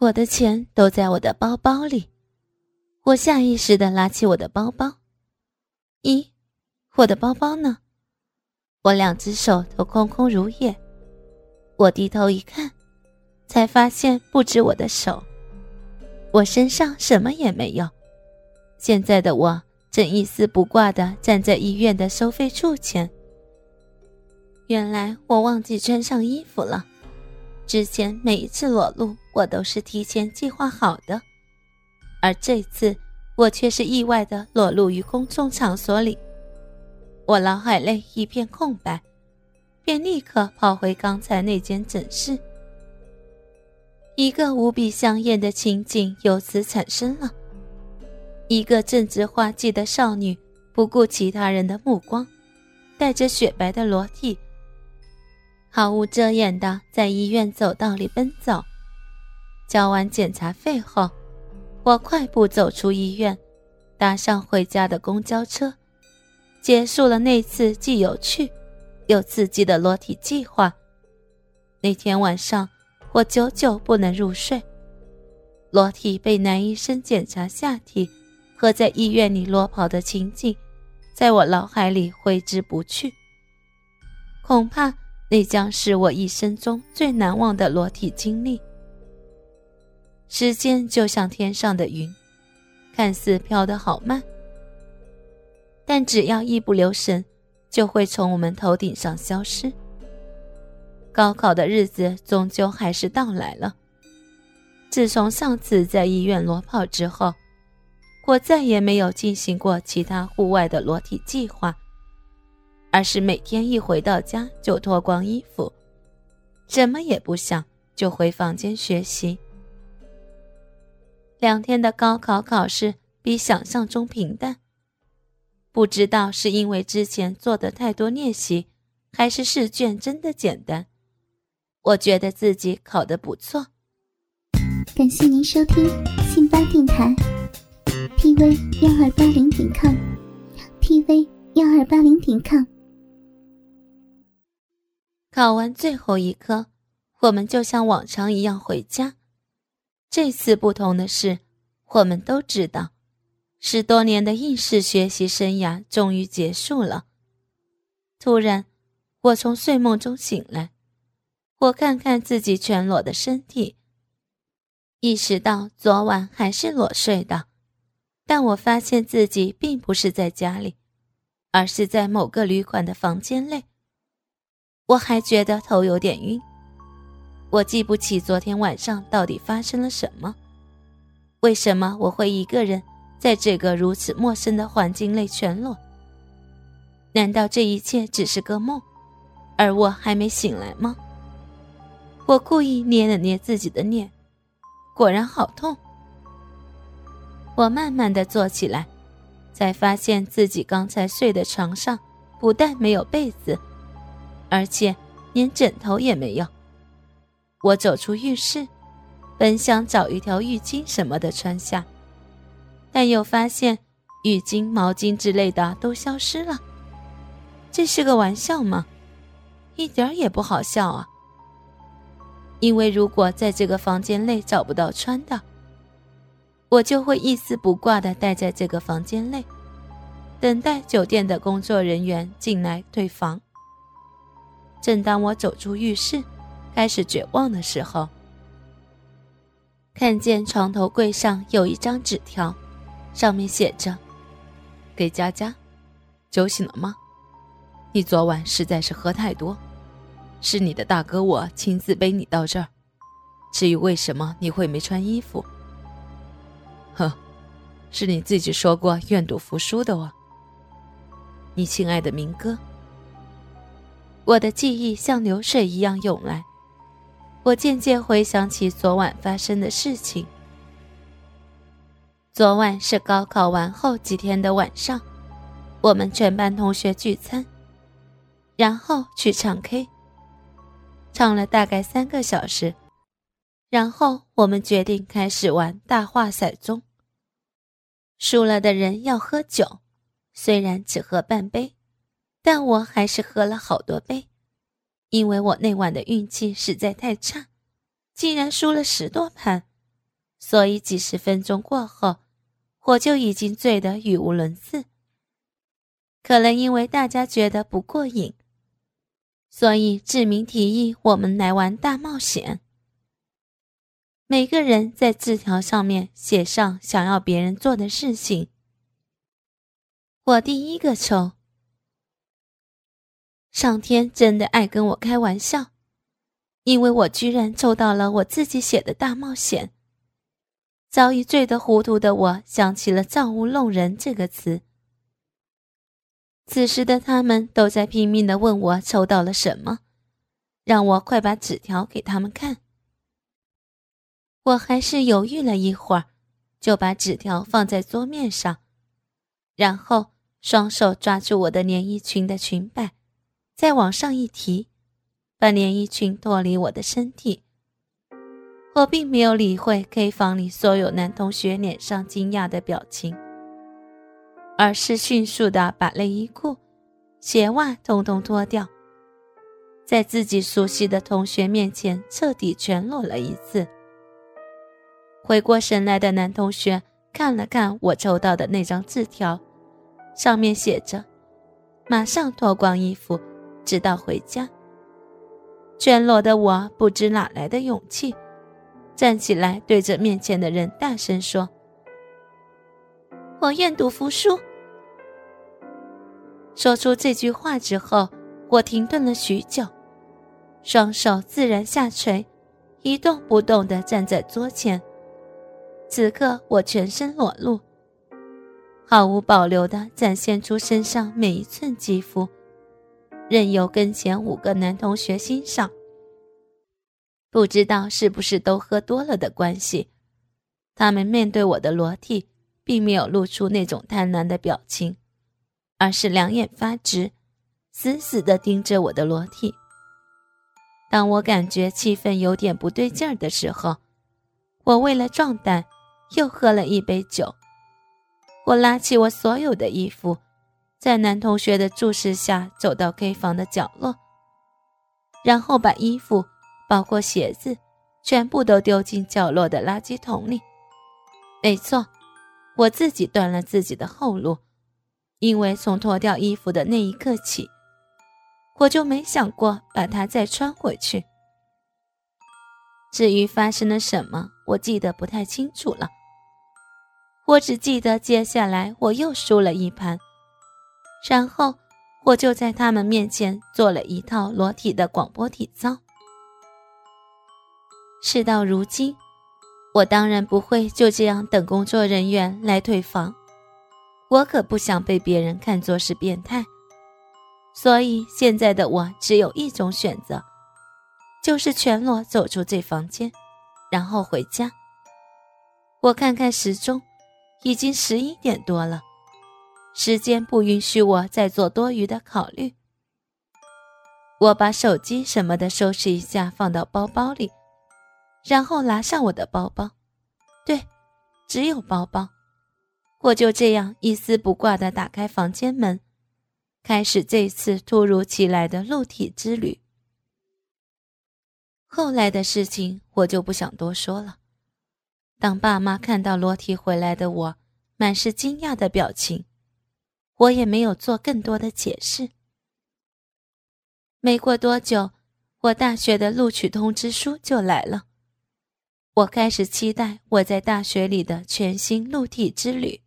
我的钱都在我的包包里，我下意识的拿起我的包包。咦，我的包包呢？我两只手都空空如也。我低头一看，才发现不止我的手，我身上什么也没有。现在的我正一丝不挂的站在医院的收费处前。原来我忘记穿上衣服了。之前每一次裸露，我都是提前计划好的，而这次我却是意外的裸露于公众场所里。我脑海内一片空白，便立刻跑回刚才那间诊室。一个无比香艳的情景由此产生了：一个正值花季的少女，不顾其他人的目光，带着雪白的裸体。毫无遮掩的在医院走道里奔走，交完检查费后，我快步走出医院，搭上回家的公交车，结束了那次既有趣又刺激的裸体计划。那天晚上，我久久不能入睡，裸体被男医生检查下体和在医院里裸跑的情景，在我脑海里挥之不去，恐怕。那将是我一生中最难忘的裸体经历。时间就像天上的云，看似飘得好慢，但只要一不留神，就会从我们头顶上消失。高考的日子终究还是到来了。自从上次在医院裸跑之后，我再也没有进行过其他户外的裸体计划。而是每天一回到家就脱光衣服，什么也不想就回房间学习。两天的高考考试比想象中平淡，不知道是因为之前做的太多练习，还是试卷真的简单。我觉得自己考得不错。感谢您收听信巴电台，tv 幺二八零点 com，tv 幺二八零点 com。考完最后一科，我们就像往常一样回家。这次不同的是，我们都知道，十多年的应试学习生涯终于结束了。突然，我从睡梦中醒来，我看看自己全裸的身体，意识到昨晚还是裸睡的，但我发现自己并不是在家里，而是在某个旅馆的房间内。我还觉得头有点晕，我记不起昨天晚上到底发生了什么，为什么我会一个人在这个如此陌生的环境内全裸？难道这一切只是个梦，而我还没醒来吗？我故意捏了捏自己的脸，果然好痛。我慢慢的坐起来，才发现自己刚才睡的床上不但没有被子。而且连枕头也没有。我走出浴室，本想找一条浴巾什么的穿下，但又发现浴巾、毛巾之类的都消失了。这是个玩笑吗？一点也不好笑啊！因为如果在这个房间内找不到穿的，我就会一丝不挂的待在这个房间内，等待酒店的工作人员进来退房。正当我走出浴室，开始绝望的时候，看见床头柜上有一张纸条，上面写着：“给佳佳，酒醒了吗？你昨晚实在是喝太多，是你的大哥我亲自背你到这儿。至于为什么你会没穿衣服，呵，是你自己说过愿赌服输的哦。你亲爱的明哥。”我的记忆像流水一样涌来，我渐渐回想起昨晚发生的事情。昨晚是高考完后几天的晚上，我们全班同学聚餐，然后去唱 K，唱了大概三个小时，然后我们决定开始玩大话骰盅。输了的人要喝酒，虽然只喝半杯。但我还是喝了好多杯，因为我那晚的运气实在太差，竟然输了十多盘，所以几十分钟过后，我就已经醉得语无伦次。可能因为大家觉得不过瘾，所以志明提议我们来玩大冒险。每个人在字条上面写上想要别人做的事情。我第一个抽。上天真的爱跟我开玩笑，因为我居然抽到了我自己写的大冒险。早已醉得糊涂的我想起了“造物弄人”这个词。此时的他们都在拼命的问我抽到了什么，让我快把纸条给他们看。我还是犹豫了一会儿，就把纸条放在桌面上，然后双手抓住我的连衣裙的裙摆。再往上一提，把连衣裙脱离我的身体。我并没有理会 K 房里所有男同学脸上惊讶的表情，而是迅速的把内衣裤、鞋袜统统脱掉，在自己熟悉的同学面前彻底全裸了一次。回过神来的男同学看了看我抽到的那张字条，上面写着：“马上脱光衣服。”直到回家，全裸的我不知哪来的勇气，站起来对着面前的人大声说：“我愿赌服输。”说出这句话之后，我停顿了许久，双手自然下垂，一动不动地站在桌前。此刻我全身裸露，毫无保留地展现出身上每一寸肌肤。任由跟前五个男同学欣赏。不知道是不是都喝多了的关系，他们面对我的裸体，并没有露出那种贪婪的表情，而是两眼发直，死死地盯着我的裸体。当我感觉气氛有点不对劲儿的时候，我为了壮胆，又喝了一杯酒。我拉起我所有的衣服。在男同学的注视下，走到 K 房的角落，然后把衣服，包括鞋子，全部都丢进角落的垃圾桶里。没错，我自己断了自己的后路，因为从脱掉衣服的那一刻起，我就没想过把它再穿回去。至于发生了什么，我记得不太清楚了。我只记得接下来我又输了一盘。然后，我就在他们面前做了一套裸体的广播体操。事到如今，我当然不会就这样等工作人员来退房，我可不想被别人看作是变态。所以现在的我只有一种选择，就是全裸走出这房间，然后回家。我看看时钟，已经十一点多了。时间不允许我再做多余的考虑。我把手机什么的收拾一下，放到包包里，然后拿上我的包包。对，只有包包。我就这样一丝不挂地打开房间门，开始这次突如其来的露体之旅。后来的事情我就不想多说了。当爸妈看到裸体回来的我，满是惊讶的表情。我也没有做更多的解释。没过多久，我大学的录取通知书就来了。我开始期待我在大学里的全新陆地之旅。